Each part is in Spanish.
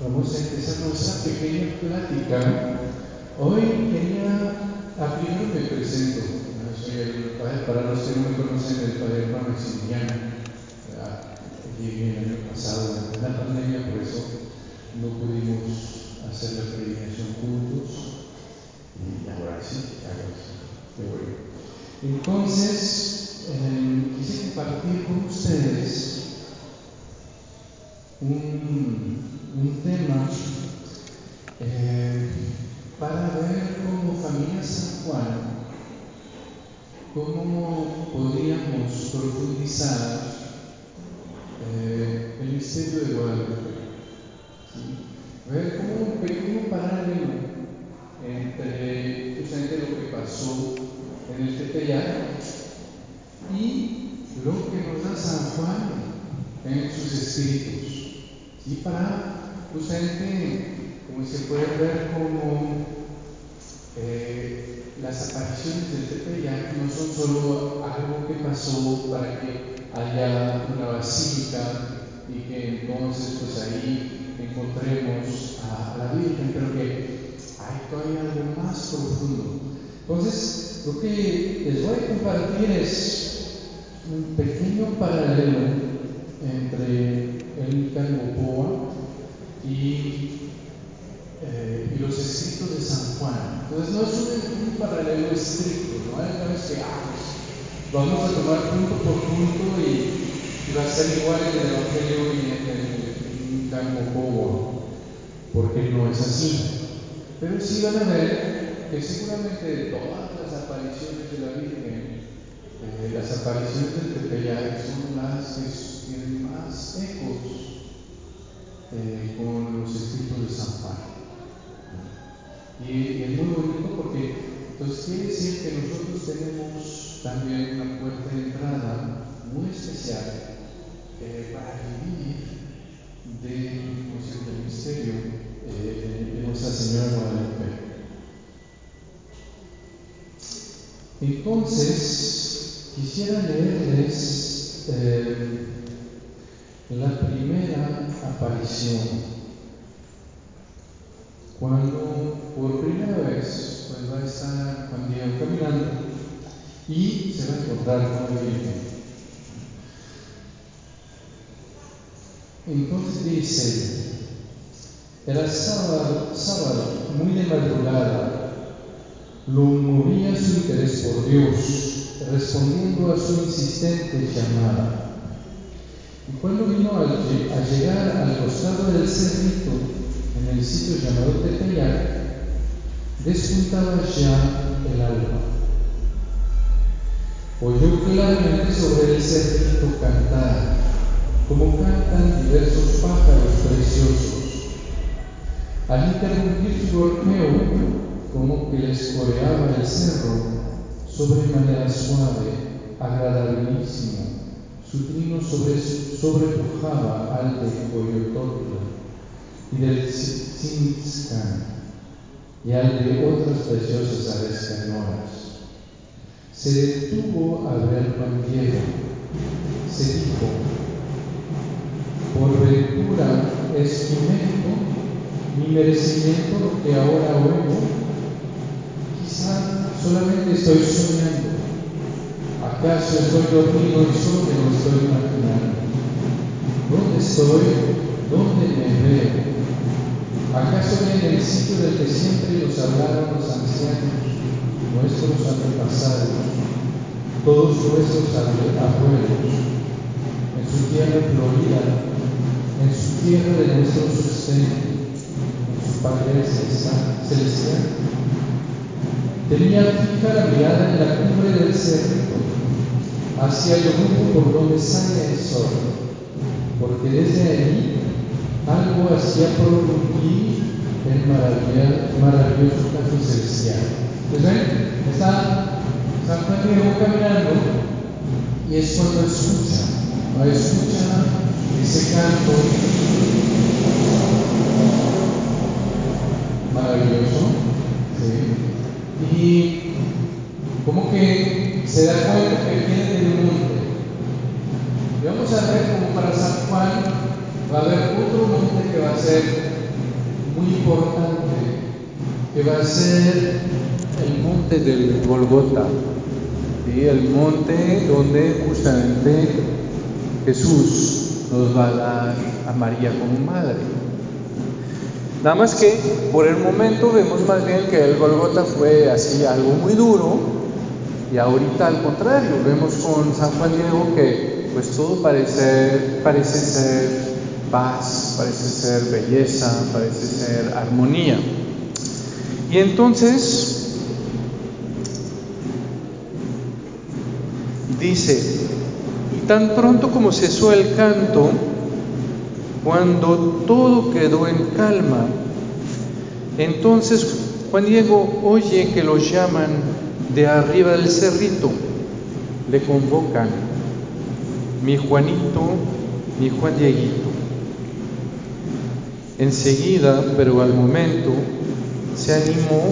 Vamos a empezar nuestra pequeña plática. Hoy quería, a primero me presento, soy el padre, para los que no me conocen, el padre Maximiliano. Llegué el año pasado en la pandemia, por eso no pudimos hacer la predicación juntos. Y ahora sí, ahora sí. Qué bueno. Entonces, eh, quise compartir con ustedes un, un tema eh, para ver como familia San Juan cómo podríamos profundizar eh, el misterio de Guadalupe. Ver como un pequeño paralelo entre justamente lo que pasó en el Tepeyac y lo que nos da San Juan en sus escritos. Y para justamente, como se puede ver, como eh, las apariciones del Tepeyac no son solo algo que pasó para que haya una basílica y que entonces pues ahí encontremos a, la Virgen, pero que hay todavía algo más profundo. Entonces, lo que les voy a compartir es un pequeño paralelo entre el Calvopoa y, eh, y los escritos de San Juan. Entonces no es un, paralelo estricto, no es que ah, pues, vamos a tomar punto por punto y, va a ser igual en el Evangelio y en el Calvopoa, porque no es así. Pero sí van a ver que seguramente de todas las apariciones de la Virgen, eh, las apariciones del Tepeyac son las que tienen más ecos eh, con los escritos de San Juan. Y, es muy bonito porque entonces quiere decir que nosotros tenemos también una puerta de entrada muy especial eh, para vivir del, del misterio eh, de Nuestra Señora Guadalupe. Entonces, quisiera leerles la primera aparición, cuando por primera vez pues va a estar Juan Diego caminando y se va a encontrar con la Virgen. Entonces dice, era sábado, sábado, muy de madrugada, lo movía su interés por Dios, respondiendo a su insistente llamada. Y cuando vino a, llegar al costado del cerrito, en el sitio llamado Tepeyac, despuntaba ya el alba. Oyó claramente sobre el cerrito cantar, como cantan diversos pájaros preciosos. Al interrumpir su golpeo, como que les coreaba el cerro, sobre manera suave, agradabilísimo, su trino sobre, sobrepujaba al de Coyototla y del Tzimtzcan y al de otras preciosas aves canoras. Se detuvo a ver Juan Diego. Se dijo, por ventura es mi mérito, mi merecimiento que ahora oigo. Quizá solamente estoy soñando ¿Acaso estoy dormido y solo me lo estoy imaginando? ¿Dónde estoy? ¿Dónde me veo? ¿Acaso en el sitio del que siempre nos hablaron los ancianos, nuestros antepasados, todos nuestros abuelos, en su tierra florida, en su tierra de nuestro sustento, en su patria celestial? Tenía fija la mirada en la cumbre del cerrito, hacia el rumbo por donde sale el sol, porque desde ahí algo hacía prorrumpir el maravilloso caso celestial. ¿Pues ven? Está San Diego caminando y es cuando escucha, ¿no? escucha ese canto maravilloso. ¿sí? y como que se da cuenta que viene del monte. Vamos a ver como para San Juan va a haber otro monte que va a ser muy importante que va a ser el monte del Golgota, el monte donde justamente Jesús nos va a dar a María como madre. Nada más que por el momento vemos más bien que el Golgota fue así algo muy duro y ahorita al contrario, vemos con San Juan Diego que pues todo parece, ser paz, parece ser belleza, parece ser armonía. Y entonces dice, y tan pronto como cesó el canto, cuando todo quedó en calma, entonces Juan Diego oye que lo llaman de arriba del cerrito, le convocan, mi Juanito, mi Juan Dieguito. Enseguida, pero al momento, se animó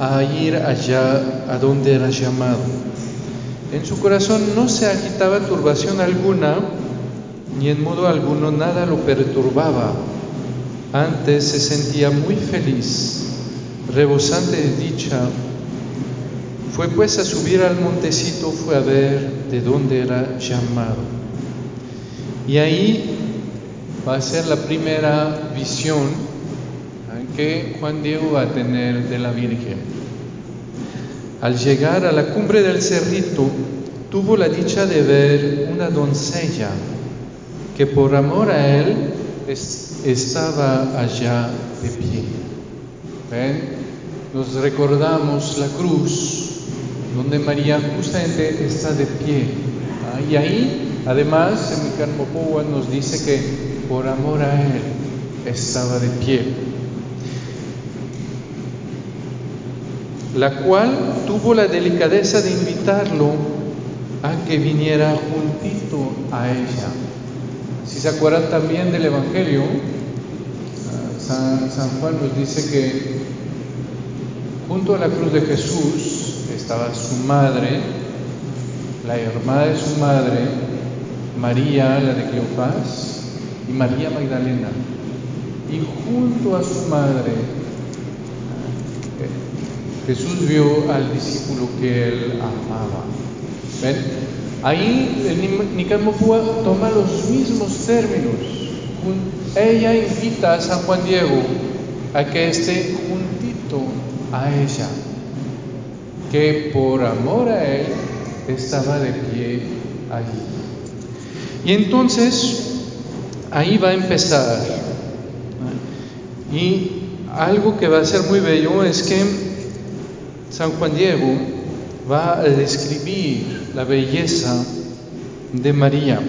a ir allá a donde era llamado. En su corazón no se agitaba turbación alguna, ni en modo alguno nada lo perturbaba. Antes se sentía muy feliz, rebosante de dicha. Fue pues a subir al montecito, fue a ver de dónde era llamado. Y ahí va a ser la primera visión que Juan Diego va a tener de la Virgen. Al llegar a la cumbre del cerrito, tuvo la dicha de ver una doncella que por amor a él estaba allá de pie. ¿Ven? Nos recordamos la cruz, donde María justamente está de pie. ¿ah? Y ahí, además, en Micarmopowa nos dice que por amor a él estaba de pie. La cual tuvo la delicadeza de invitarlo a que viniera juntito a ella. Si se acuerdan también del Evangelio, San, San, Juan nos dice que junto a la cruz de Jesús estaba su madre, la hermana de su madre, María, la de Cleofás, y María Magdalena. Y junto a su madre, Jesús vio al discípulo que él amaba. Ahí Nicamopúa toma los mismos términos. Ella invita a San Juan Diego a que esté juntito a ella, que por amor a él estaba de pie allí. Y entonces ahí va a empezar. Y algo que va a ser muy bello es que San Juan Diego va a describir la belleza de María.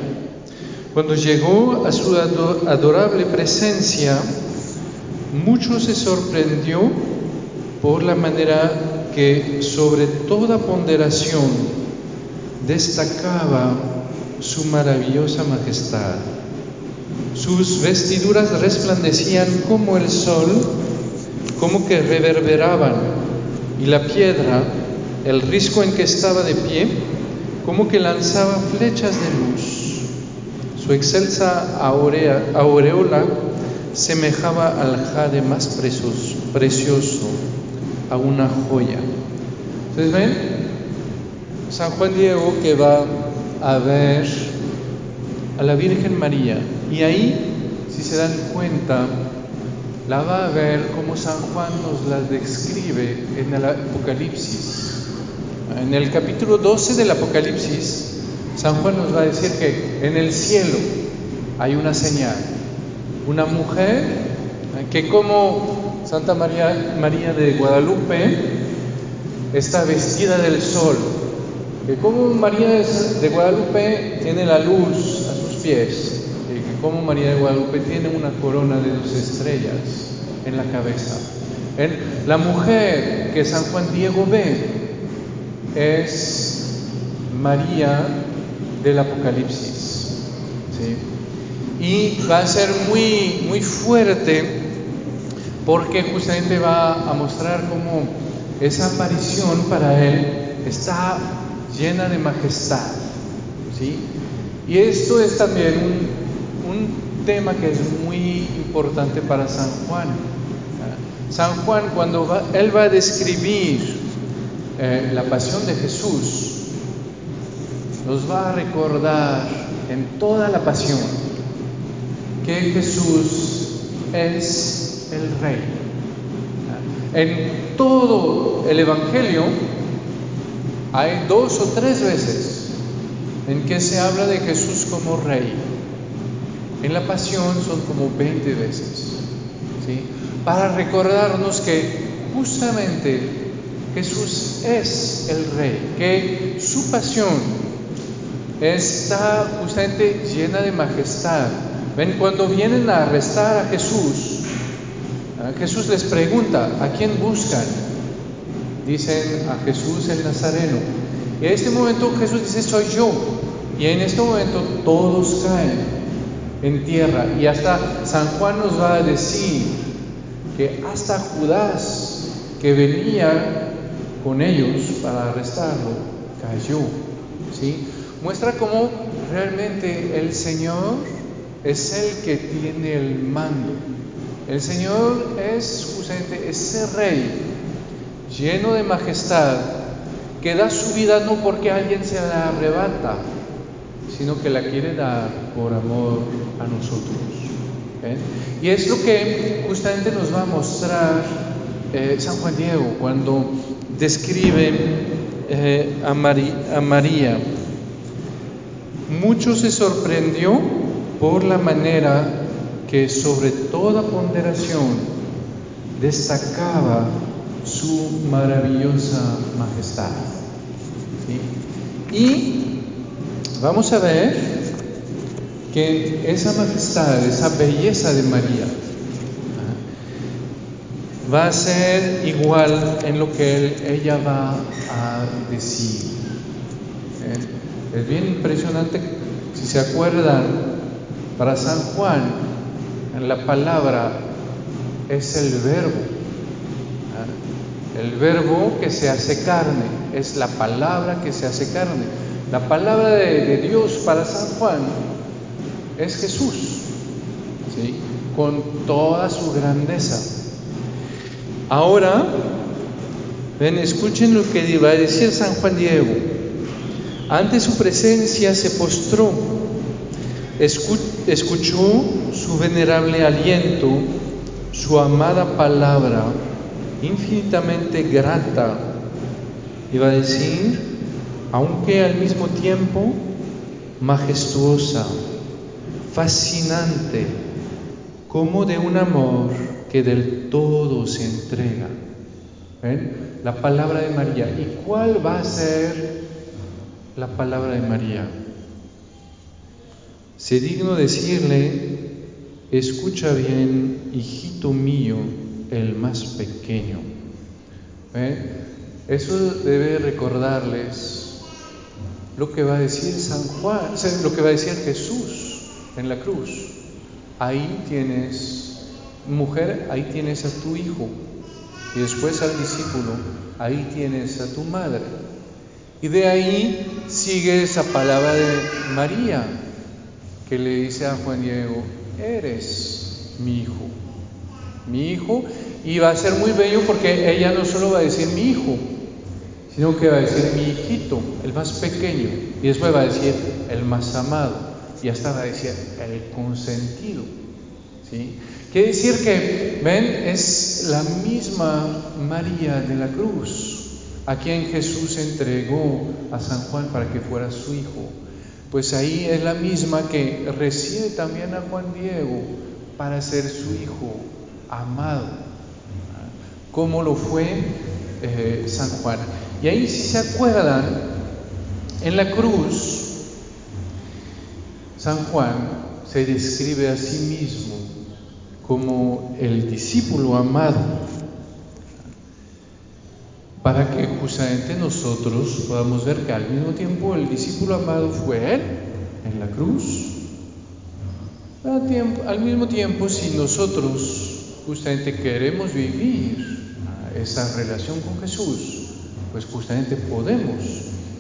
Cuando llegó a su adorable presencia, mucho se sorprendió por la manera que sobre toda ponderación destacaba su maravillosa majestad. Sus vestiduras resplandecían como el sol, como que reverberaban, y la piedra el risco en que estaba de pie, como que lanzaba flechas de luz. Su excelsa aureola semejaba al jade más precioso, precioso, a una joya. Entonces ven, San Juan Diego que va a ver a la Virgen María y ahí, si se dan cuenta, la va a ver como San Juan nos la describe en el Apocalipsis. En el capítulo 12 del Apocalipsis, San Juan nos va a decir que en el cielo hay una señal, una mujer que como Santa María, María de Guadalupe está vestida del sol, que como María de Guadalupe tiene la luz a sus pies, y que como María de Guadalupe tiene una corona de dos estrellas en la cabeza. La mujer que San Juan Diego ve es María del Apocalipsis. Y va a ser muy, muy fuerte porque justamente va a mostrar cómo esa aparición para él está llena de majestad. ¿sí? Y esto es también un, un tema que es muy importante para San Juan. San Juan, cuando él va a describir eh, la pasión de Jesús, nos va a recordar en toda la pasión que Jesús es el Rey. En todo el Evangelio hay dos o tres veces en que se habla de Jesús como Rey. En la pasión son como 20 veces. ¿sí? Para recordarnos que justamente Jesús es el Rey, que su pasión está justamente llena de majestad. Ven, cuando vienen a arrestar a Jesús, Jesús les pregunta, ¿a quién buscan? Dicen a Jesús el Nazareno. Y en este momento Jesús dice, soy yo. Y en este momento todos caen en tierra. Y hasta San Juan nos va a decir que hasta Judas, que venía con ellos para arrestarlo, cayó. ¿sí? muestra cómo realmente el Señor es el que tiene el mando. El Señor es justamente ese rey lleno de majestad que da su vida no porque alguien se la arrebata, sino que la quiere dar por amor a nosotros. Y es lo que justamente nos va a mostrar eh, San Juan Diego cuando describe eh, a, a María mucho se sorprendió por la manera que sobre toda ponderación destacaba su maravillosa majestad. Y vamos a ver que esa majestad, esa belleza de María, va a ser igual en lo que ella va a decir. Es bien impresionante, si se acuerdan, para San Juan, la palabra es el verbo. El verbo que se hace carne, es la palabra que se hace carne. La palabra de, Dios para San Juan es Jesús, ¿sí? con toda su grandeza. Ahora, ven, escuchen lo que va a decir San Juan Diego. Ante su presencia se postró, escuchó su venerable aliento, su amada palabra, infinitamente grata, iba a decir, aunque al mismo tiempo majestuosa, fascinante, como de un amor que del todo se entrega. ¿Ven? La palabra de María. ¿Y cuál va a ser la palabra de María. Se digno decirle, escucha bien, hijito mío, el más pequeño. ¿Eh? Eso debe recordarles lo que va a decir San Juan, lo que va a decir Jesús en la cruz. Ahí tienes, mujer, ahí tienes a tu hijo. Y después al discípulo, ahí tienes a tu madre. Y de ahí sigue esa palabra de María, que le dice a Juan Diego, eres mi hijo, mi hijo, y va a ser muy bello porque ella no solo va a decir mi hijo, sino que va a decir mi hijito, el más pequeño, y después va a decir el más amado, y hasta va a decir el consentido. ¿sí? Quiere decir que, ven, es la misma María de la cruz a quien Jesús entregó a San Juan para que fuera su hijo. Pues ahí es la misma que recibe también a Juan Diego para ser su hijo amado, como lo fue eh, San Juan. Y ahí si se acuerdan, en la cruz, San Juan se describe a sí mismo como el discípulo amado para que justamente nosotros podamos ver que al mismo tiempo el discípulo amado fue Él en la cruz. Al mismo tiempo, si nosotros justamente queremos vivir esa relación con Jesús, pues justamente podemos.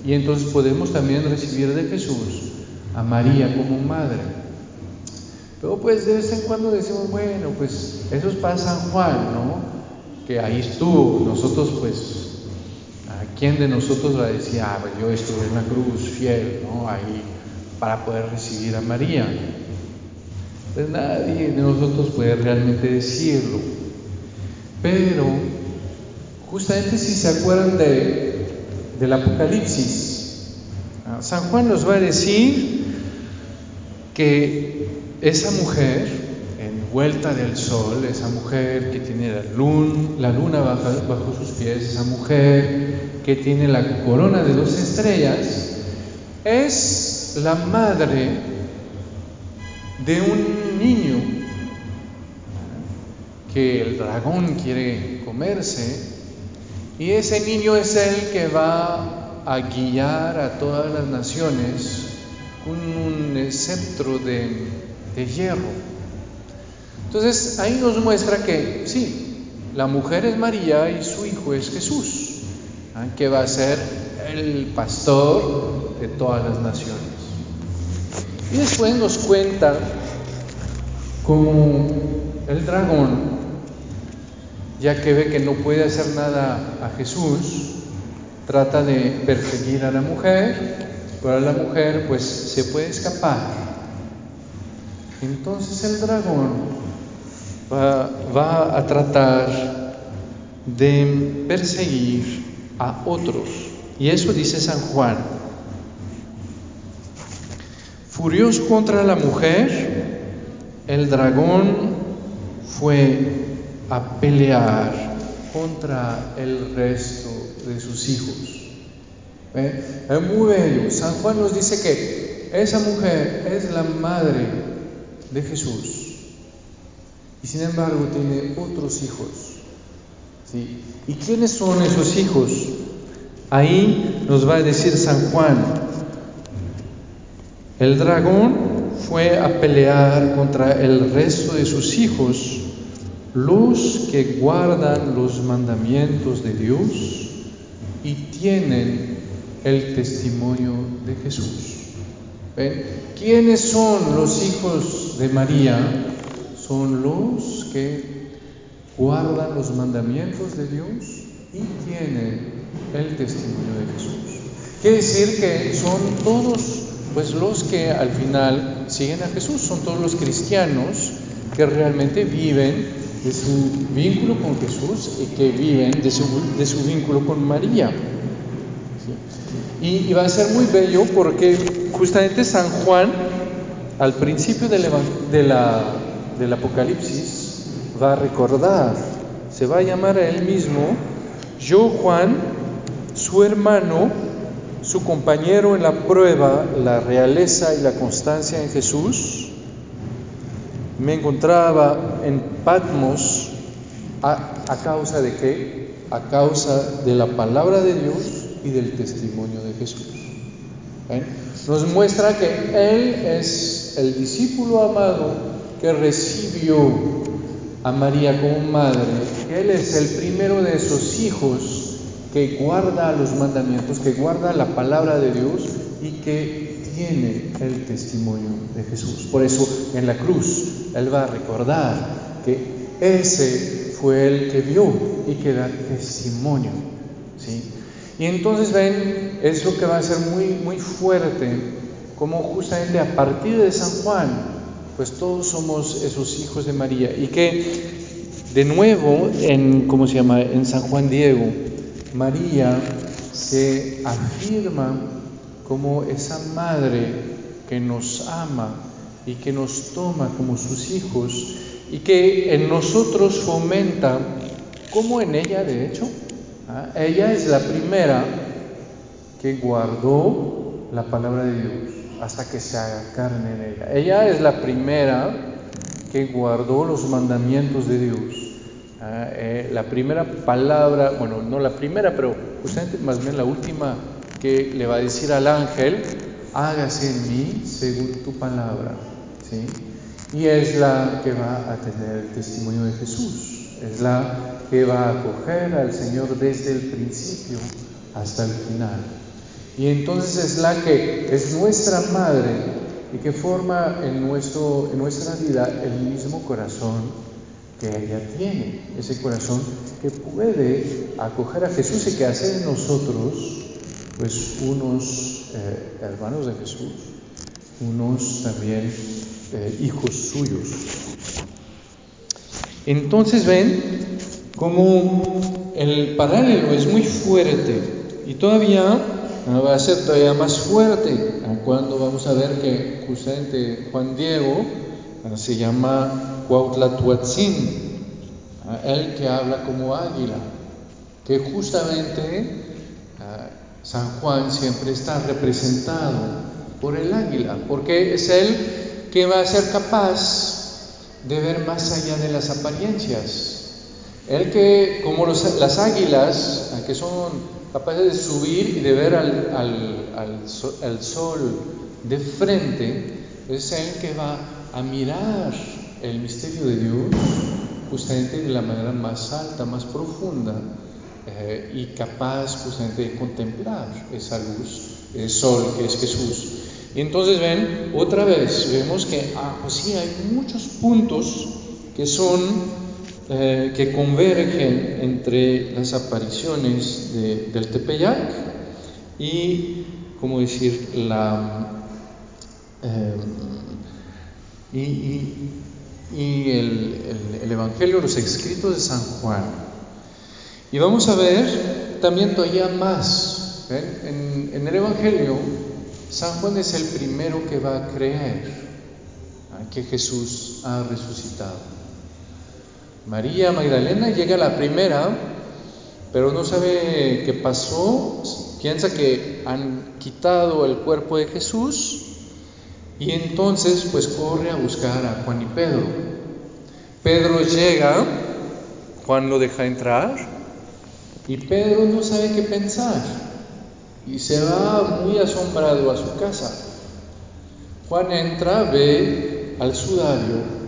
Y entonces podemos también recibir de Jesús a María como madre. Pero pues de vez en cuando decimos, bueno, pues eso es para San Juan, ¿no? Que ahí estuvo. Nosotros pues ¿A quién de nosotros va a decir, ah, pues yo estuve en la cruz fiel, ¿no? Ahí para poder recibir a María. Pues nadie de nosotros puede realmente decirlo. Pero, justamente si se acuerdan de, del Apocalipsis, San Juan nos va a decir que esa mujer, envuelta del sol, esa mujer que tiene la luna, bajo, sus pies, esa mujer que tiene la corona de dos estrellas, es la madre de un niño que el dragón quiere comerse y ese niño es el que va a guiar a todas las naciones con un cetro de hierro. Entonces ahí nos muestra que sí, la mujer es María y su hijo es Jesús. ¿ah? que va a ser el pastor de todas las naciones. Y después nos cuenta cómo el dragón, ya que ve que no puede hacer nada a Jesús, trata de perseguir a la mujer, pero la mujer pues se puede escapar. Entonces el dragón va, a tratar de perseguir a otros. Y eso dice San Juan. Furioso contra la mujer, el dragón fue a pelear contra el resto de sus hijos. Es muy bello. San Juan nos dice que esa mujer es la madre de Jesús. Y sin embargo tiene otros hijos. ¿Y quiénes son esos hijos? Ahí nos va a decir San Juan, el dragón fue a pelear contra el resto de sus hijos, los que guardan los mandamientos de Dios y tienen el testimonio de Jesús. ¿Ven? ¿Quiénes son los hijos de María? Son los que guardan los mandamientos de Dios y tienen el testimonio de Jesús. Quiere decir que son todos pues los que al final siguen a Jesús, son todos los cristianos que realmente viven de su vínculo con Jesús y que viven de su, de su vínculo con María. Y, va a ser muy bello porque justamente San Juan, al principio de la, del Apocalipsis, va a recordar, se va a llamar a él mismo, yo Juan, su hermano, su compañero en la prueba, la realeza y la constancia en Jesús, me encontraba en Patmos a, causa de qué? A causa de la palabra de Dios y del testimonio de Jesús. Nos muestra que Él es el discípulo amado que recibió a María como madre, Él es el primero de esos hijos que guarda los mandamientos, que guarda la palabra de Dios y que tiene el testimonio de Jesús. Por eso en la cruz Él va a recordar que ese fue el que vio y que da testimonio. ¿sí? Y entonces ven eso que va a ser muy, muy fuerte, como justamente a partir de San Juan, pues todos somos esos hijos de María. Y que de nuevo, en, ¿cómo se llama? En San Juan Diego, María se afirma como esa madre que nos ama y que nos toma como sus hijos y que en nosotros fomenta, como en ella de hecho, ¿ah? ella es la primera que guardó la palabra de Dios hasta que se haga carne en ella. Ella es la primera que guardó los mandamientos de Dios. Ah, eh, la primera palabra, bueno, no la primera, pero justamente más bien la última que le va a decir al ángel, hágase en mí según tu palabra. ¿sí? Y es la que va a tener el testimonio de Jesús, es la que va a acoger al Señor desde el principio hasta el final. Y entonces es la que es nuestra madre y que forma en, nuestro, en nuestra vida el mismo corazón que ella tiene, ese corazón que puede acoger a Jesús y que hace de nosotros pues unos eh, hermanos de Jesús, unos también eh, hijos suyos. Entonces ven como el paralelo es muy fuerte y todavía va a ser todavía más fuerte cuando vamos a ver que justamente Juan Diego se llama Cuautlatuatzin, el que habla como águila, que justamente San Juan siempre está representado por el águila, porque es él que va a ser capaz de ver más allá de las apariencias. El que, como las águilas, que son capaces de subir y de ver al, sol, de frente, es el que va a mirar el misterio de Dios justamente de la manera más alta, más profunda eh, y capaz justamente de contemplar esa luz, el sol que es Jesús. Y entonces ven, otra vez, vemos que, ah, pues sí, hay muchos puntos que son, eh, que convergen entre las apariciones del Tepeyac y, como decir, la... Eh, y, el, Evangelio, los escritos de San Juan. Y vamos a ver también todavía más. En el Evangelio San Juan es el primero que va a creer que Jesús ha resucitado. María Magdalena llega la primera, pero no sabe qué pasó, piensa que han quitado el cuerpo de Jesús y entonces pues corre a buscar a Juan y Pedro. Pedro llega, Juan lo deja entrar y Pedro no sabe qué pensar y se va muy asombrado a su casa. Juan entra, ve al sudario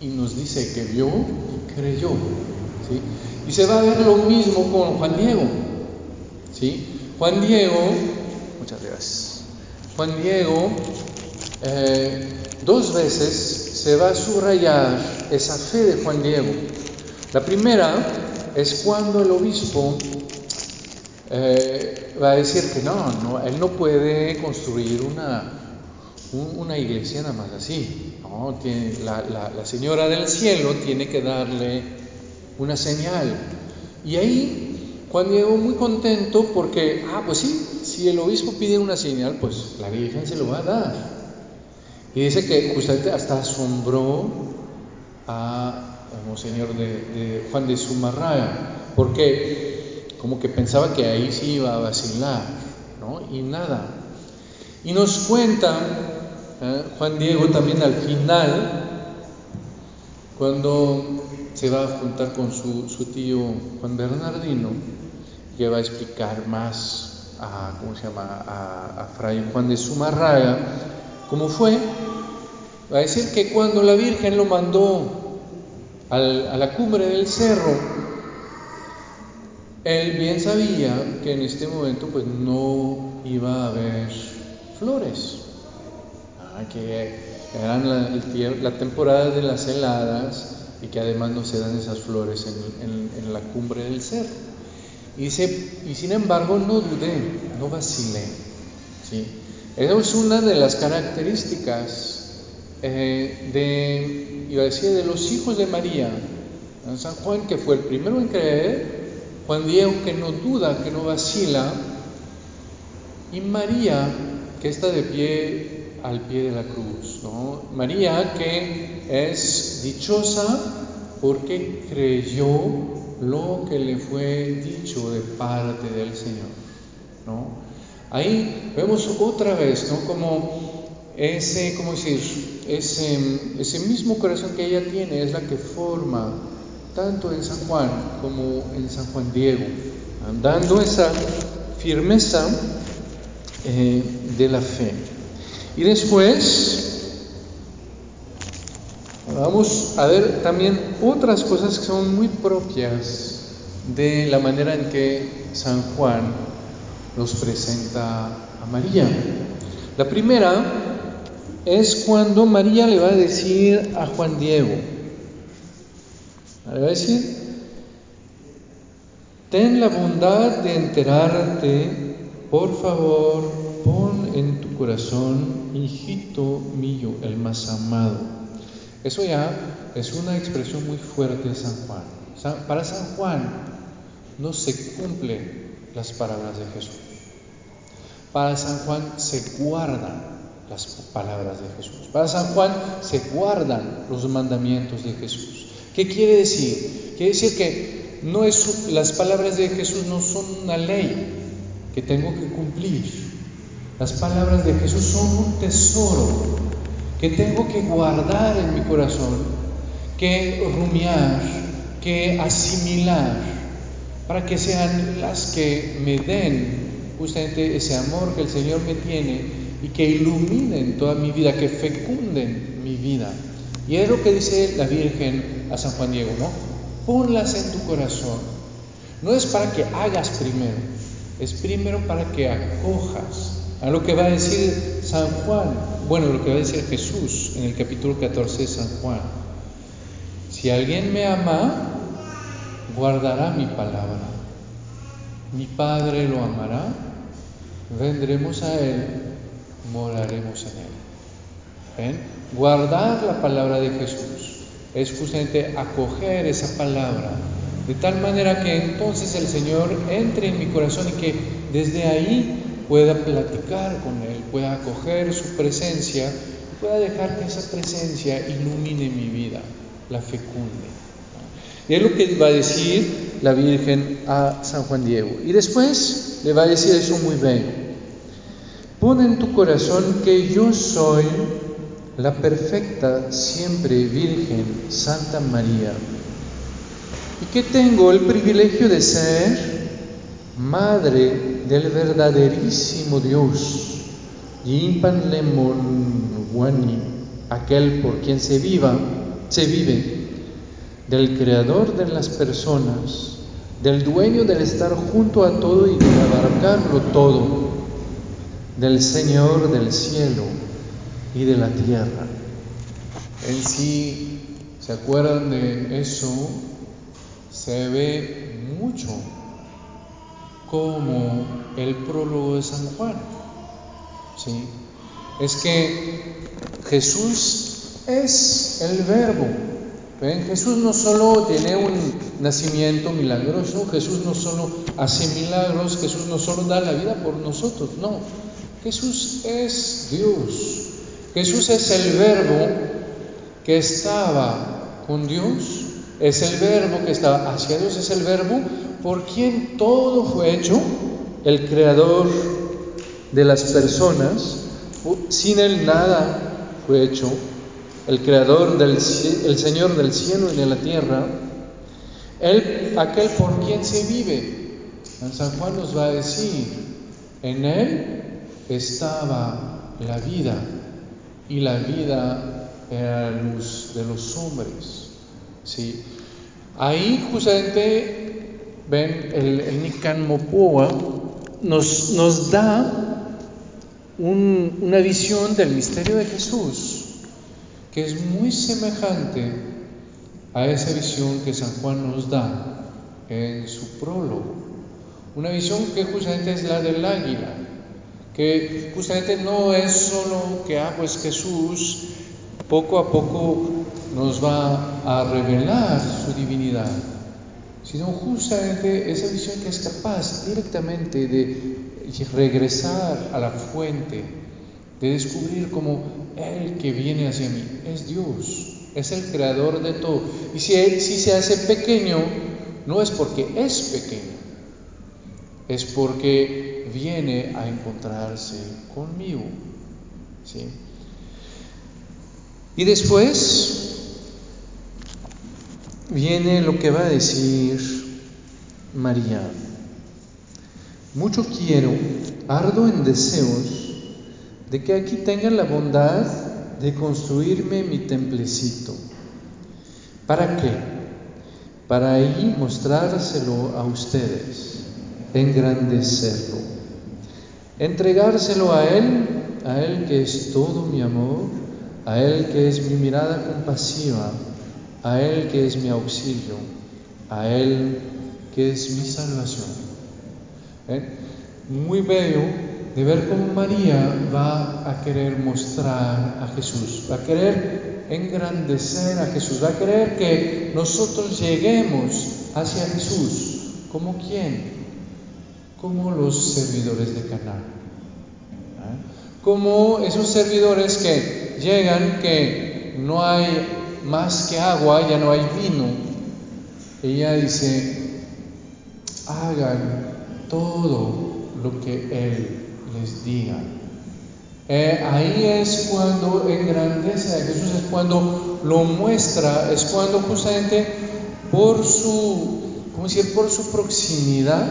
y nos dice que vio y creyó. Y se va a ver lo mismo con Juan Diego. ¿sí? Juan Diego, muchas gracias. Juan Diego, eh, dos veces se va a subrayar esa fe de Juan Diego. La primera es cuando el obispo eh, va a decir que no, no, él no puede construir una, una iglesia nada más así. No, la, la, señora del cielo tiene que darle una señal. Y ahí Juan Diego muy contento porque, ah, pues sí, si el obispo pide una señal, pues la Virgen se lo va a dar. Y dice que justamente hasta asombró a, Monseñor de, de Juan de Zumarraga, porque como que pensaba que ahí sí iba a vacilar, ¿no? Y nada. Y nos cuenta ¿eh? Juan Diego también al final, cuando se va a juntar con su, tío Juan Bernardino, que va a explicar más a, ¿cómo se llama?, a, Fray Juan de Zumarraga, cómo fue, va a decir que cuando la Virgen lo mandó a la cumbre del cerro, él bien sabía que en este momento pues no iba a haber flores, ah, que eran la, temporada de las heladas y que además no se dan esas flores en, la cumbre del cerro. Y, y sin embargo no dudé, no vacilé. ¿sí? Esa es una de las características eh, de, iba a decir, de los hijos de María. San Juan, que fue el primero en creer, Juan Diego que no duda, que no vacila, y María que está de pie al pie de la cruz. ¿no? María que es dichosa porque creyó lo que le fue dicho de parte del Señor. ¿no? Ahí vemos otra vez ¿no? como ese, ¿cómo decir? Ese, ese mismo corazón que ella tiene es la que forma tanto en San Juan como en San Juan Diego, dando esa firmeza eh, de la fe. Y después vamos a ver también otras cosas que son muy propias de la manera en que San Juan nos presenta a María. La primera es cuando María le va a decir a Juan Diego, le va a decir, ten la bondad de enterarte, por favor, pon en tu corazón, hijito mío, el más amado. Eso ya es una expresión muy fuerte de San Juan. Para San Juan no se cumplen las palabras de Jesús. Para San Juan se guardan las palabras de Jesús. Para San Juan se guardan los mandamientos de Jesús. ¿Qué quiere decir? Quiere decir que no es, las palabras de Jesús no son una ley que tengo que cumplir. Las palabras de Jesús son un tesoro que tengo que guardar en mi corazón, que rumiar, que asimilar, para que sean las que me den justamente ese amor que el Señor me tiene y que iluminen toda mi vida, que fecunden mi vida. Y es lo que dice la Virgen a San Juan Diego, ¿no? Ponlas en tu corazón. No es para que hagas primero, es primero para que acojas a lo que va a decir San Juan, bueno, lo que va a decir Jesús en el capítulo 14 de San Juan. Si alguien me ama, guardará mi palabra. Mi Padre lo amará, vendremos a Él moraremos en Él. ¿Ven? Guardar la palabra de Jesús es justamente acoger esa palabra, de tal manera que entonces el Señor entre en mi corazón y que desde ahí pueda platicar con Él, pueda acoger su presencia, pueda dejar que esa presencia ilumine mi vida, la fecunde. Y es lo que va a decir la Virgen a San Juan Diego. Y después le va a decir eso muy bien. Pon en tu corazón que yo soy la perfecta, siempre Virgen, Santa María, y que tengo el privilegio de ser madre del verdaderísimo Dios, Yimpan Lemon Wani, aquel por quien se viva, se vive, del creador de las personas, del dueño del estar junto a todo y de abarcarlo todo del Señor del cielo y de la tierra. En sí, ¿se acuerdan de eso? Se ve mucho como el prólogo de San Juan. ¿sí? Es que Jesús es el verbo. Jesús no solo tiene un nacimiento milagroso, Jesús no solo hace milagros, Jesús no solo da la vida por nosotros, no. Jesús es Dios. Jesús es el verbo que estaba con Dios. Es el verbo que estaba hacia Dios. Es el verbo por quien todo fue hecho. El creador de las personas. Sin él nada fue hecho. El creador del el Señor del cielo y de la tierra. Él, aquel por quien se vive. San Juan nos va a decir, en él estaba la vida y la vida era la luz de los hombres. ¿Sí? Ahí justamente, ven, el, el Nikan Mopoa nos, nos da una visión del misterio de Jesús que es muy semejante a esa visión que San Juan nos da en su prólogo. Una visión que justamente es la del águila, que justamente no es solo que, ah, pues Jesús poco a poco nos va a revelar su divinidad, sino justamente esa visión que es capaz directamente de regresar a la fuente, de descubrir como Él que viene hacia mí es Dios, es el creador de todo. Y si, si se hace pequeño, no es porque es pequeño, es porque viene a encontrarse conmigo. ¿sí? Y después viene lo que va a decir María. Mucho quiero, ardo en deseos de que aquí tengan la bondad de construirme mi templecito. ¿Para qué? Para ahí mostrárselo a ustedes, engrandecerlo entregárselo a Él a Él que es todo mi amor, a Él que es mi mirada compasiva, a Él que es mi auxilio, a Él que es mi salvación. ¿Eh? Muy bello de ver cómo María va a querer mostrar a Jesús, va a querer engrandecer a Jesús, va a querer que nosotros lleguemos hacia Jesús. ¿Como quién? Como los servidores de Canaán. ¿Eh? Como esos servidores que llegan, que no hay más que agua, ya no hay vino. Ella dice, hagan todo lo que Él les diga. Eh, ahí es cuando engrandece a Jesús, es cuando lo muestra, es cuando justamente por su, ¿cómo decir? Por su proximidad,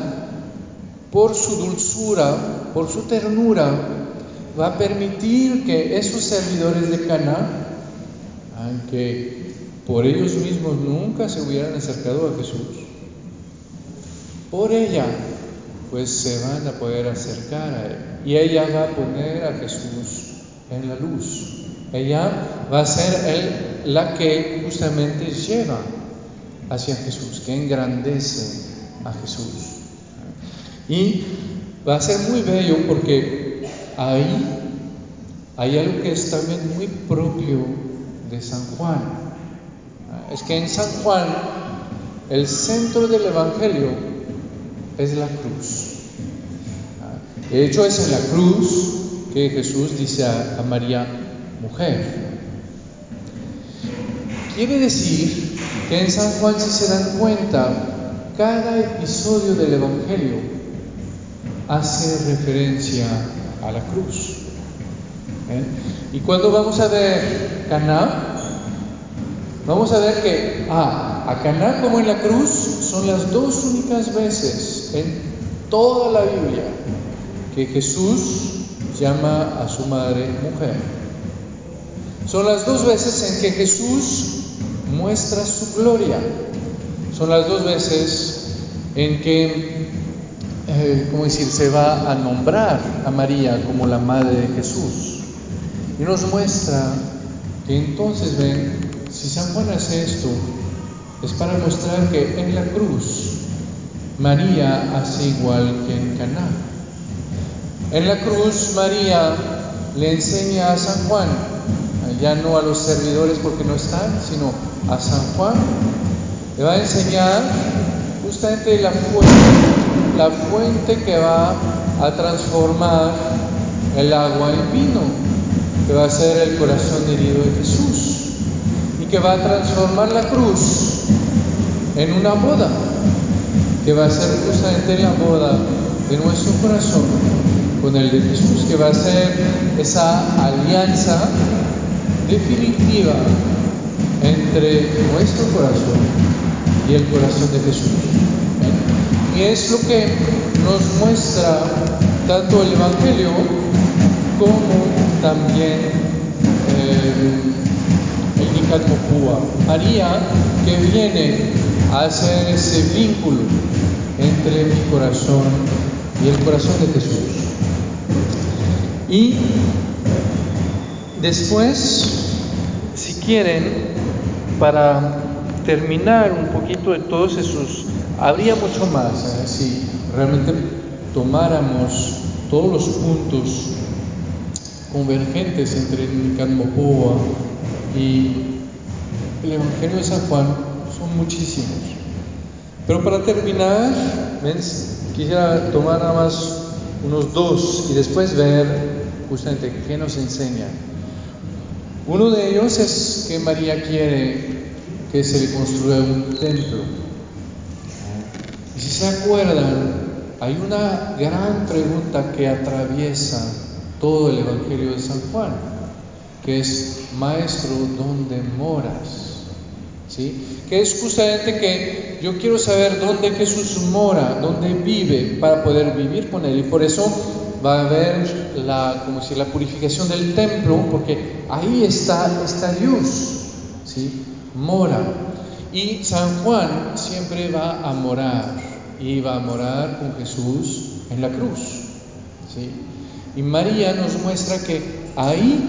por su dulzura, por su ternura, va a permitir que esos servidores de Cana, aunque por ellos mismos nunca se hubieran acercado a Jesús, por ella pues se van a poder acercar a Él. Y ella va a poner a Jesús en la luz. Ella va a ser él, la que justamente lleva hacia Jesús, que engrandece a Jesús. Y va a ser muy bello porque ahí hay algo que es también muy propio de San Juan. Es que en San Juan el centro del Evangelio es la cruz. De hecho, es en la cruz que Jesús dice a, María, mujer. Quiere decir que en San Juan, si se dan cuenta, cada episodio del Evangelio hace referencia a la cruz. ¿Eh? Y cuando vamos a ver Caná, vamos a ver que ah, a Caná como en la cruz son las dos únicas veces en toda la Biblia que Jesús llama a su madre mujer. Son las dos veces en que Jesús muestra su gloria. Son las dos veces en que, eh, ¿cómo decir?, se va a nombrar a María como la madre de Jesús. Y nos muestra que entonces, ven, si San Juan hace esto, es para mostrar que en la cruz María hace igual que en Caná. En la cruz María le enseña a San Juan, ya no a los servidores porque no están, sino a San Juan, le va a enseñar justamente la fuente, la fuente que va a transformar el agua en vino, que va a ser el corazón herido de Jesús y que va a transformar la cruz en una boda, que va a ser justamente la boda de nuestro corazón con el de Jesús, que va a ser esa alianza definitiva entre nuestro corazón y el corazón de Jesús. Y es lo que nos muestra tanto el Evangelio como también eh, el Nicat María que viene a hacer ese vínculo entre mi corazón y el corazón de Jesús. Y después, si quieren, para terminar un poquito de todos esos, habría mucho más ¿eh? si realmente tomáramos todos los puntos convergentes entre Nicanmopoa y el Evangelio de San Juan, son muchísimos. Pero para terminar, quisiera tomar nada más unos dos y después ver justamente qué nos enseña. Uno de ellos es que María quiere que se le construya un templo. Y si se acuerdan, hay una gran pregunta que atraviesa todo el Evangelio de San Juan, que es, Maestro, ¿dónde moras? ¿Sí? Que es justamente que yo quiero saber dónde Jesús mora, dónde vive, para poder vivir con Él. Y por eso va a haber la, como si la purificación del templo, porque ahí está, está Dios, ¿sí? mora. Y San Juan siempre va a morar, y va a morar con Jesús en la cruz. ¿sí? Y María nos muestra que ahí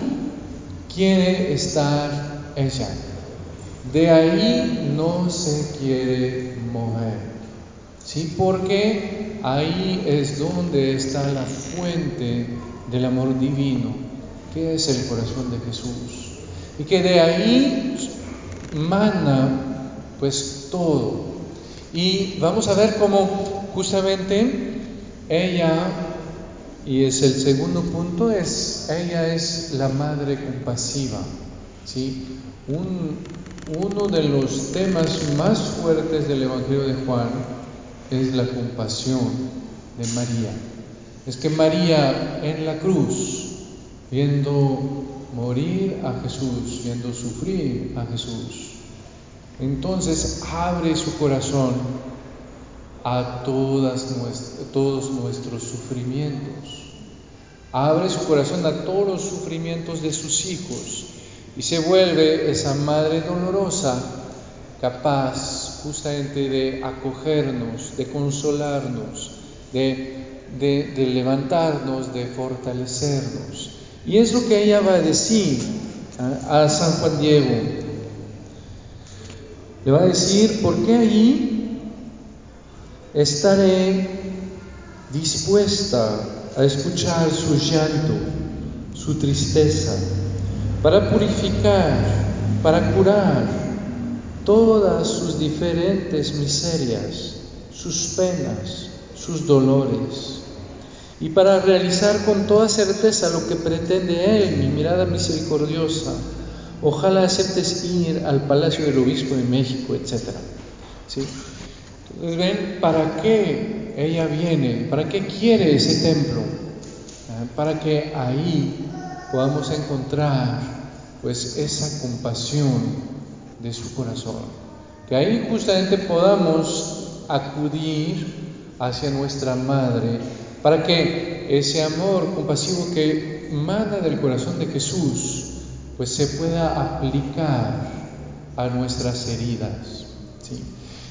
quiere estar ella. De ahí no se quiere mover. ¿Sí? Porque ahí es donde está la fuente del amor divino, que es el corazón de Jesús. Y que de ahí mana pues todo. Y vamos a ver cómo justamente ella, y es el segundo punto, es ella es la madre compasiva. ¿sí? uno de los temas más fuertes del Evangelio de Juan es la compasión de María. Es que María en la cruz, viendo morir a Jesús, viendo sufrir a Jesús, entonces abre su corazón a todas todos nuestros sufrimientos. Abre su corazón a todos los sufrimientos de sus hijos y se vuelve esa madre dolorosa capaz justamente de acogernos, de consolarnos, de, levantarnos, de fortalecernos. Y es lo que ella va a decir a San Juan Diego. Le va a decir, ¿por qué allí estaré dispuesta a escuchar su llanto, su tristeza, para purificar, para curar todas sus diferentes miserias, sus penas, sus dolores, y para realizar con toda certeza lo que pretende Él, mi mirada misericordiosa, Ojalá aceptes ir al Palacio del Obispo de México, etc. ¿Sí? Entonces, ven, ¿para qué ella viene? ¿Para qué quiere ese templo? Ah, para que ahí podamos encontrar pues esa compasión de su corazón. Que ahí justamente podamos acudir hacia nuestra madre para que ese amor compasivo que mana del corazón de Jesús pues se pueda aplicar a nuestras heridas.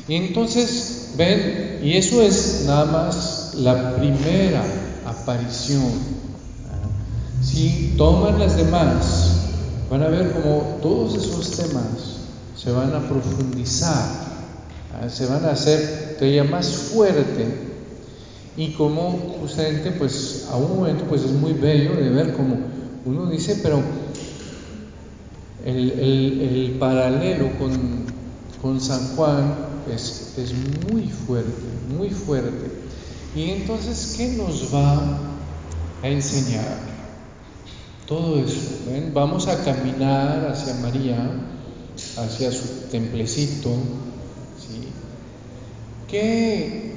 Y entonces, ven, y eso es nada más la primera aparición. Si toman las demás, van a ver como todos esos temas se van a profundizar, se van a hacer todavía más fuerte y como justamente pues a un momento pues es muy bello de ver como uno dice, pero el, paralelo con, San Juan es, muy fuerte, muy fuerte. Y entonces, ¿qué nos va a enseñar? Todo eso. Vamos a caminar hacia María, hacia su templecito. ¿sí? ¿Qué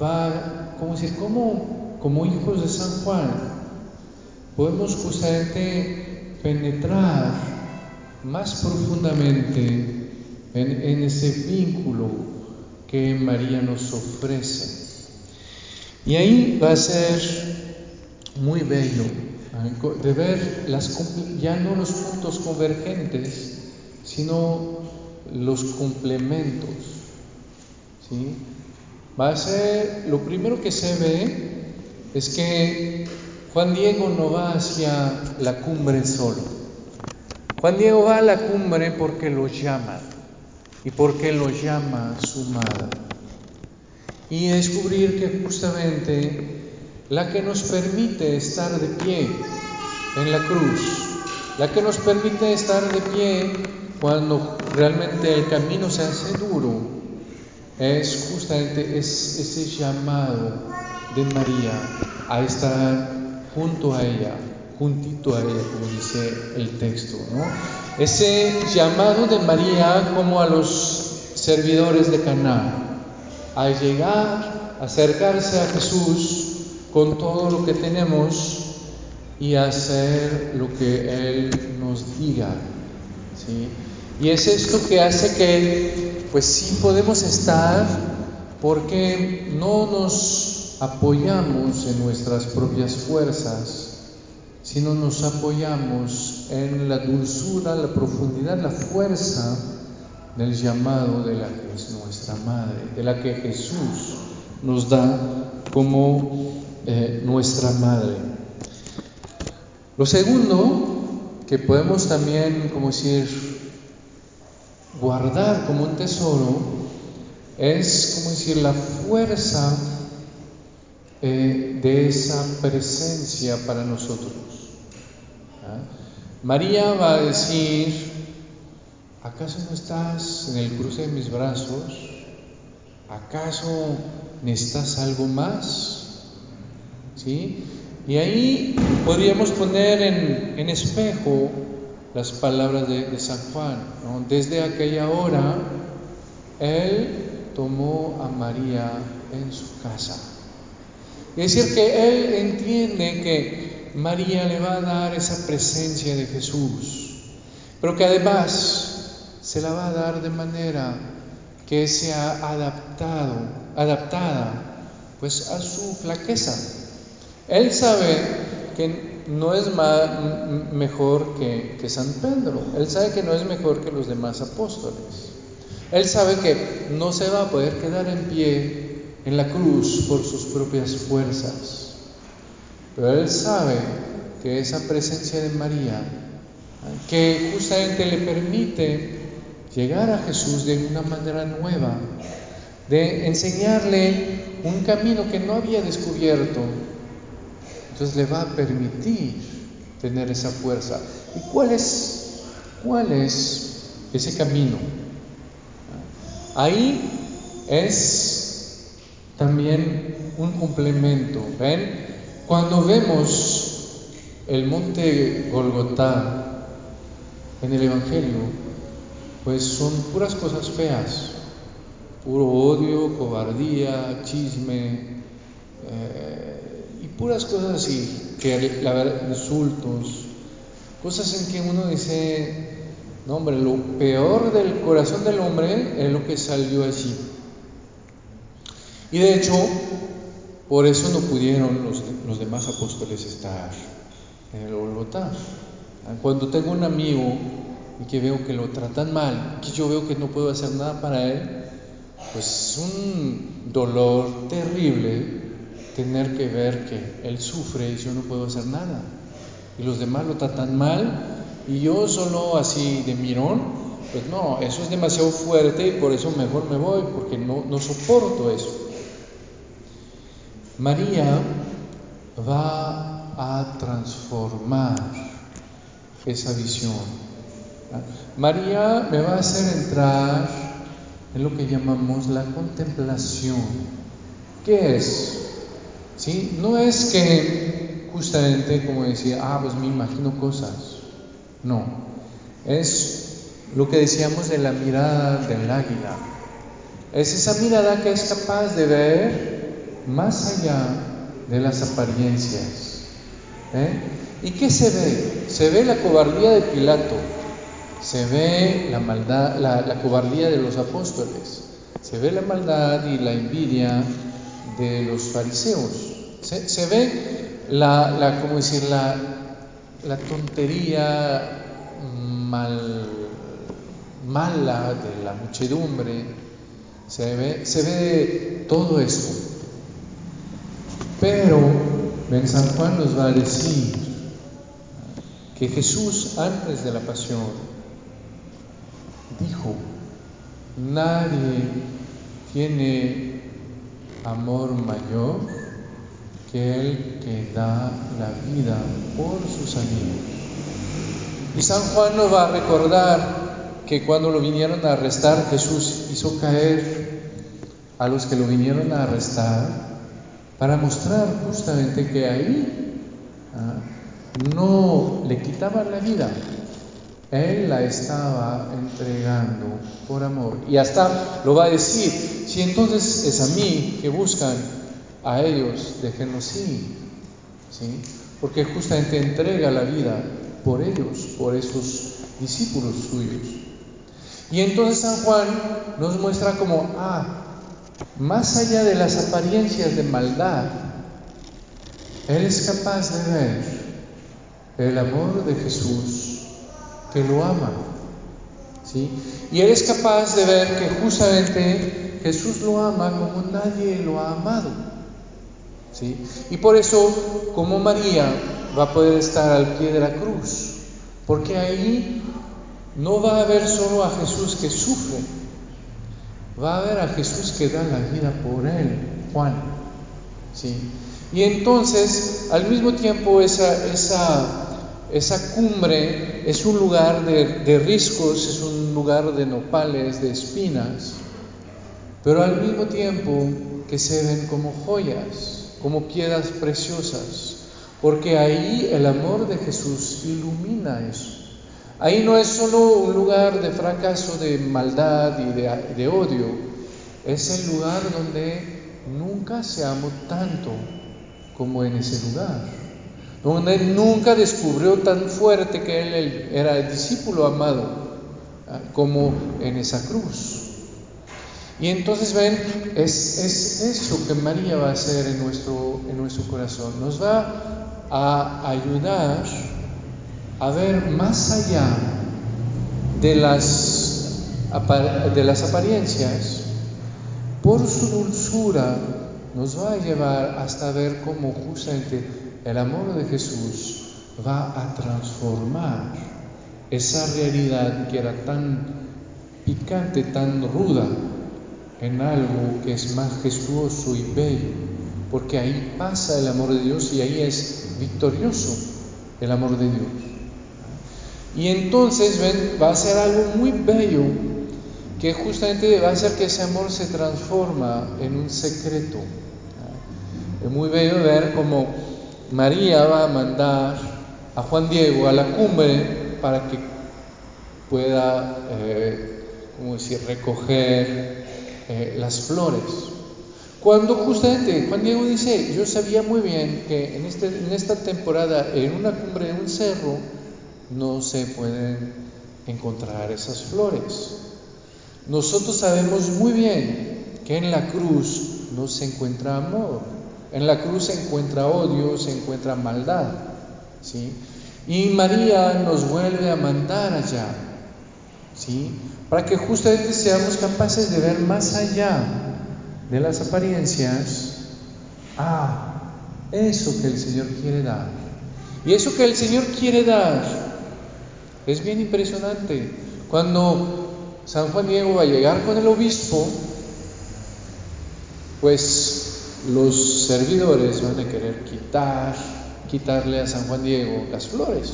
va, cómo decir, cómo, como hijos de San Juan, podemos justamente penetrar más profundamente en, ese vínculo que María nos ofrece. Y ahí va a ser muy bello de ver las, ya no los puntos convergentes, sino los complementos. ¿sí? Va a ser, lo primero que se ve es que Juan Diego no va hacia la cumbre solo. Juan Diego va a la cumbre porque lo llama y porque lo llama su madre. Y descubrir que justamente la que nos permite estar de pie en la cruz, la que nos permite estar de pie cuando realmente el camino se hace duro, es justamente ese llamado de María a estar junto a ella, juntito a ella, como dice el texto. Ese llamado de María como a los servidores de Caná, a llegar, acercarse a Jesús con todo lo que tenemos y hacer lo que Él nos diga. ¿sí? Y es esto que hace que, pues sí podemos estar, porque no nos apoyamos en nuestras propias fuerzas, sino nos apoyamos en la dulzura, la profundidad, la fuerza del llamado de la que es nuestra Madre, de la que Jesús nos da como eh, nuestra madre. Lo segundo que podemos también, como decir, guardar como un tesoro es, como decir, la fuerza eh, de esa presencia para nosotros. ¿Ah? María va a decir, ¿acaso no estás en el cruce de mis brazos? ¿Acaso necesitas algo más? ¿Sí? Y ahí podríamos poner en, espejo las palabras de, San Juan. Desde aquella hora, él tomó a María en su casa. Es decir, que él entiende que María le va a dar esa presencia de Jesús, pero que además se la va a dar de manera que sea adaptado, adaptada pues a su flaqueza. Él sabe que no es mejor que, que San Pedro, él sabe que no es mejor que los demás apóstoles. Él sabe que no se va a poder quedar en pie en la cruz por sus propias fuerzas. Pero él sabe que esa presencia de María, que justamente le permite llegar a Jesús de una manera nueva, de enseñarle un camino que no había descubierto. Entonces le va a permitir tener esa fuerza. ¿Y cuál es, cuál es ese camino? Ahí es también un complemento. ¿Ven? Cuando vemos el monte Golgotá en el Evangelio, pues son puras cosas feas, puro odio, cobardía, chisme eh, y puras cosas así, que la verdad, insultos, cosas en que uno dice, no hombre, lo peor del corazón del hombre es lo que salió allí. Y de hecho, por eso no pudieron los, demás apóstoles estar en el Golgotá. Cuando tengo un amigo y que veo que lo tratan mal, que yo veo que no puedo hacer nada para él, pues es un dolor terrible tener que ver que él sufre y yo no puedo hacer nada. Y los demás lo tratan mal y yo solo así de mirón, pues no, eso es demasiado fuerte y por eso mejor me voy, porque no soporto eso. María va a transformar esa visión María me va a hacer entrar en lo que llamamos la contemplación. ¿Qué es? ¿Sí? No es que justamente como decía, ah, pues me imagino cosas. No, es lo que decíamos de la mirada del águila. Es esa mirada que es capaz de ver más allá de las apariencias. ¿Eh? ¿Y qué se ve? Se ve la cobardía de Pilato, se ve la maldad, la, cobardía de los apóstoles, se ve la maldad y la envidia de los fariseos, se, ve la, la, ¿cómo decir? la, la tontería mal, mala de la muchedumbre, se ve, se ve todo eso. Pero Ben San Juan nos va a decir que Jesús antes de la pasión dijo, nadie tiene amor mayor que el que da la vida por sus amigos. Y San Juan nos va a recordar que cuando lo vinieron a arrestar, Jesús hizo caer a los que lo vinieron a arrestar para mostrar justamente que ahí ¿ah? no le quitaban la vida, él la estaba entregando por amor. Y hasta lo va a decir, si entonces es a mí que buscan a ellos, déjenlos ir. ¿sí? Porque justamente entrega la vida por ellos, por esos discípulos suyos. Y entonces San Juan nos muestra como, ah, más allá de las apariencias de maldad, Él es capaz de ver el amor de Jesús que lo ama. ¿sí? Y eres capaz de ver que justamente Jesús lo ama como nadie lo ha amado. ¿sí? Y por eso, como María va a poder estar al pie de la cruz, porque ahí no va a ver solo a Jesús que sufre, va a ver a Jesús que da la vida por él, Juan. ¿sí? Y entonces, al mismo tiempo, esa, esa, esa cumbre es un lugar de, de riscos, es un lugar de nopales, de espinas, pero al mismo tiempo que se ven como joyas, como piedras preciosas, porque ahí el amor de Jesús ilumina eso. Ahí no es solo un lugar de fracaso, de maldad y de, odio, es el lugar donde nunca se amó tanto como en ese lugar, donde nunca descubrió tan fuerte que él era el discípulo amado ah, como en esa cruz. Y entonces ven, es, es, eso que María va a hacer en nuestro, en nuestro corazón. Nos va a ayudar a ver más allá de las, de las apariencias, por su dulzura nos va a llevar hasta ver cómo justamente el amor de Jesús va a transformar esa realidad que era tan picante, tan ruda, en algo que es majestuoso y bello, porque ahí pasa el amor de Dios y ahí es victorioso el amor de Dios. Y entonces ven, va a ser algo muy bello que justamente va a hacer que ese amor se transforma en un secreto. Es muy bello ver cómo María va a mandar a Juan Diego a la cumbre para que pueda, eh, como decir?, recoger eh, las flores. Cuando justamente Juan Diego dice, yo sabía muy bien que en, este, en esta temporada, en una cumbre de un cerro, no se pueden encontrar esas flores. Nosotros sabemos muy bien que en la cruz no se encuentra amor, en la cruz se encuentra odio, se encuentra maldad. ¿sí? Y María nos vuelve a mandar allá, ¿sí? para que justamente seamos capaces de ver más allá de las apariencias a eso que el Señor quiere dar. Y eso que el Señor quiere dar es bien impresionante. Cuando San Juan Diego va a llegar con el obispo, pues los servidores van a querer quitar, quitarle a San Juan Diego las flores.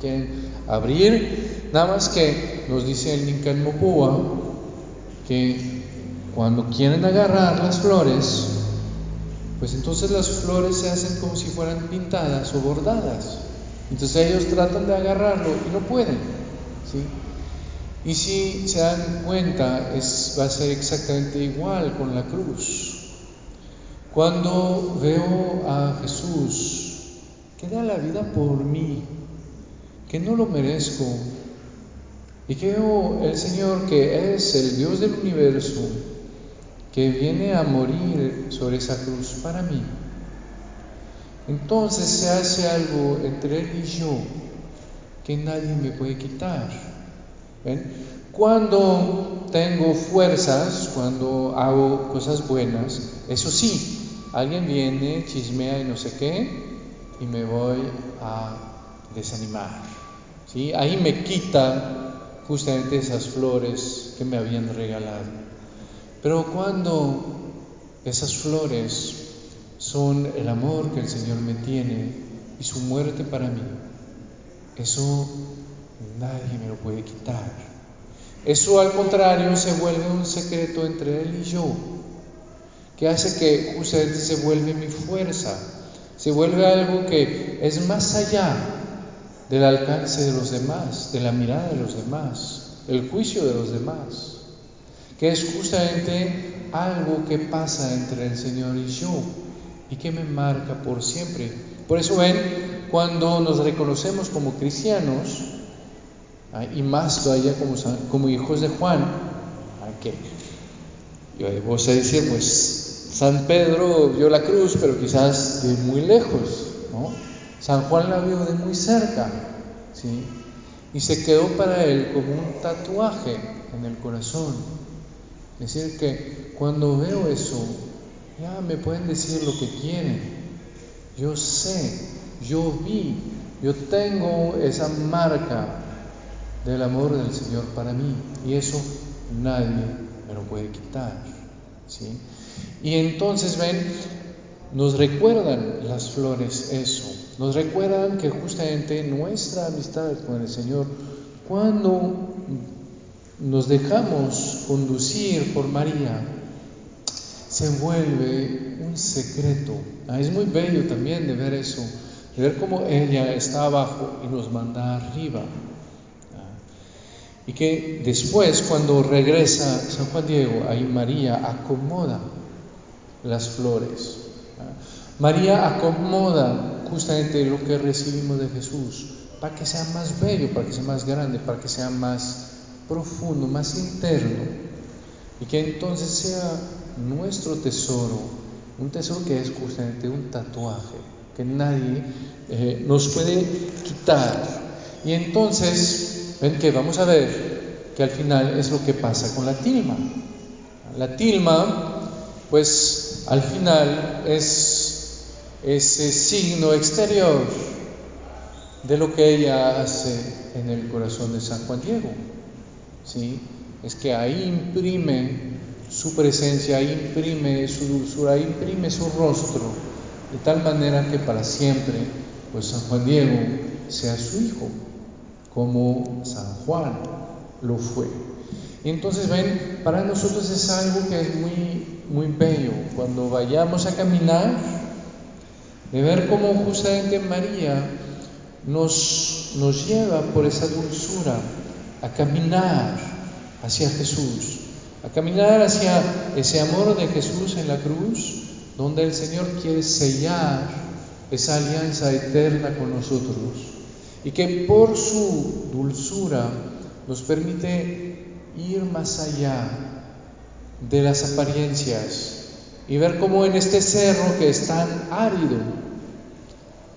Quieren abrir, nada más que nos dice el Ninkan Mopua que cuando quieren agarrar las flores, pues entonces las flores se hacen como si fueran pintadas o bordadas. Entonces ellos tratan de agarrarlo y no pueden. ¿sí? Y si se dan cuenta, va a ser exactamente igual con la cruz. Cuando veo a Jesús que da la vida por mí, que no lo merezco, y que veo el Señor que es el Dios del universo, que viene a morir sobre esa cruz para mí, entonces se hace algo entre Él y yo que nadie me puede quitar. Cuando tengo fuerzas, cuando hago cosas buenas, eso sí, alguien viene, chismea y no sé qué, y me voy a desanimar. ¿sí? Ahí me quita justamente esas flores que me habían regalado. Pero cuando esas flores son el amor que el Señor me tiene y su muerte para mí. Eso nadie me lo puede quitar. Eso al contrario se vuelve un secreto entre Él y yo, que hace que justamente se vuelve mi fuerza, se vuelve algo que es más allá del alcance de los demás, de la mirada de los demás, el juicio de los demás, que es justamente algo que pasa entre el Señor y yo, y que me marca por siempre. Por eso ven, cuando nos reconocemos como cristianos, ah, y más todavía como, hijos de Juan, que yo debo decir, pues San Pedro vio la cruz, pero quizás de muy lejos, ¿no? San Juan la vio de muy cerca, ¿sí? Y se quedó para él como un tatuaje en el corazón. Es decir, que cuando veo eso, ya me pueden decir lo que quieren, yo sé, yo vi, yo tengo esa marca del amor del Señor para mí y eso nadie me lo puede quitar. ¿sí? Y entonces ven, nos recuerdan las flores eso, nos recuerdan que justamente nuestra amistad con el Señor, cuando nos dejamos conducir por María, se vuelve un secreto. Ah, es muy bello también de ver eso, de ver cómo ella está abajo y nos manda arriba. Ah, y que después, cuando regresa San Juan Diego, ahí María acomoda las flores. Ah, María acomoda justamente lo que recibimos de Jesús para que sea más bello, para que sea más grande, para que sea más profundo, más interno, y que entonces sea nuestro tesoro, un tesoro que es justamente un tatuaje, que nadie eh, nos puede quitar. Y entonces, ven que vamos a ver que al final es lo que pasa con la tilma. La tilma, pues al final es ese signo exterior de lo que ella hace en el corazón de San Juan Diego. ¿sí? Es que ahí imprime su presencia, imprime su dulzura, imprime su rostro, de tal manera que para siempre, pues San Juan Diego sea su hijo, como San Juan lo fue. Entonces ven, para nosotros es algo que es muy, muy bello cuando vayamos a caminar, de ver cómo justamente María nos, nos lleva por esa dulzura a caminar hacia Jesús, a caminar hacia ese amor de Jesús en la cruz, donde el Señor quiere sellar esa alianza eterna con nosotros y que por su dulzura nos permite ir más allá de las apariencias y ver cómo en este cerro que es tan árido,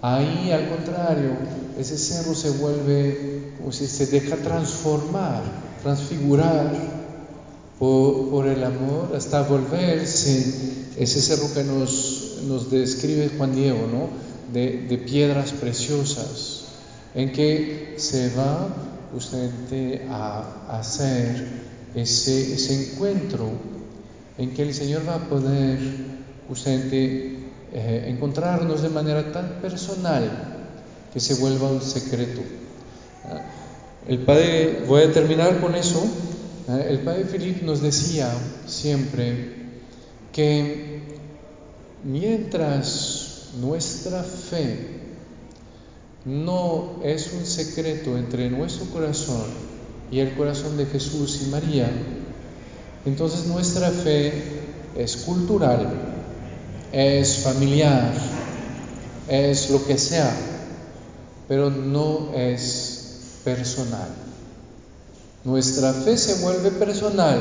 ahí al contrario, ese cerro se vuelve como si se deja transformar, transfigurar por, el amor hasta volverse ese cerro que nos, nos describe Juan Diego, ¿no? De, piedras preciosas, en que se va justamente a hacer ese, ese encuentro, en que el Señor va a poder justamente eh, encontrarnos de manera tan personal que se vuelva un secreto. El padre, voy a terminar con eso, el padre Philip nos decía siempre que mientras nuestra fe no es un secreto entre nuestro corazón y el corazón de Jesús y María, entonces nuestra fe es cultural, es familiar, es lo que sea, pero no es personal. Nuestra fe se vuelve personal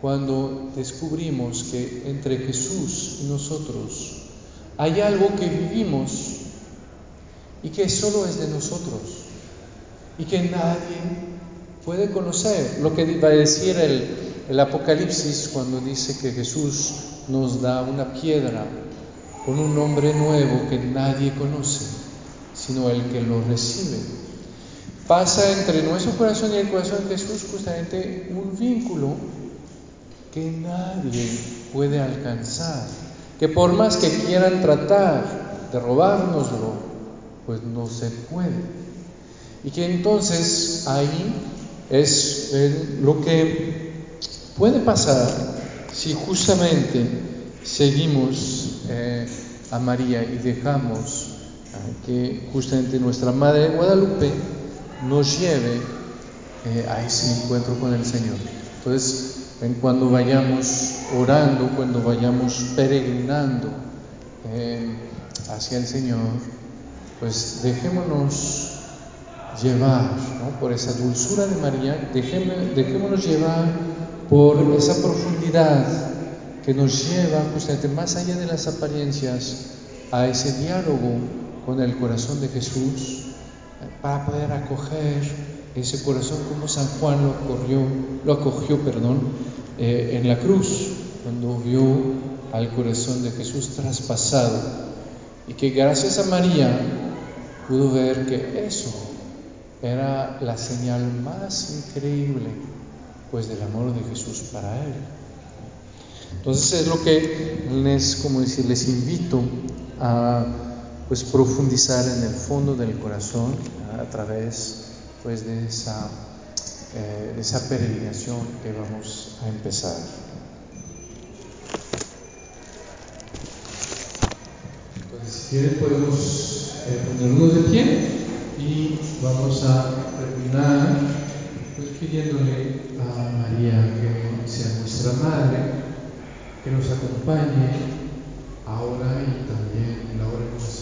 cuando descubrimos que entre Jesús y nosotros hay algo que vivimos y que solo es de nosotros y que nadie puede conocer. Lo que va a decir el, Apocalipsis cuando dice que Jesús nos da una piedra con un nombre nuevo que nadie conoce sino el que lo recibe. Pasa entre nuestro corazón y el corazón de Jesús justamente un vínculo que nadie puede alcanzar, que por más que quieran tratar de robárnoslo, pues no se puede. Y que entonces ahí es lo que puede pasar si justamente seguimos eh, a María y dejamos que justamente nuestra Madre Guadalupe nos lleve eh, a ese encuentro con el Señor. Entonces, en cuando vayamos orando, cuando vayamos peregrinando eh, hacia el Señor, pues dejémonos llevar por esa dulzura de María, dejémonos llevar por esa profundidad que nos lleva justamente más allá de las apariencias a ese diálogo con el corazón de Jesús para poder acoger ese corazón como San Juan lo, acogió, lo acogió perdón, eh, en la cruz, cuando vio al corazón de Jesús traspasado Y que gracias a María pudo ver que eso era la señal más increíble pues del amor de Jesús para él. Entonces es lo que les, como decir, les invito a pues profundizar en el fondo del corazón a través pues de esa, eh, esa peregrinación que vamos a empezar. Entonces, si quieren podemos eh, ponernos de pie y vamos a terminar pues pidiéndole a María que sea nuestra madre, que nos acompañe ahora y también en la hora de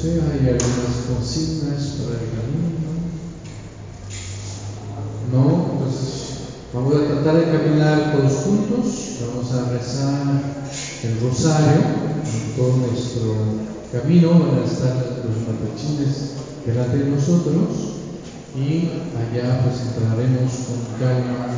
José, ¿hay algunas consignas para el camino? No, entonces vamos a tratar de caminar todos juntos, vamos a rezar el rosario en todo nuestro camino, van a estar los matachines delante de nosotros. Y allá pues entraremos con calma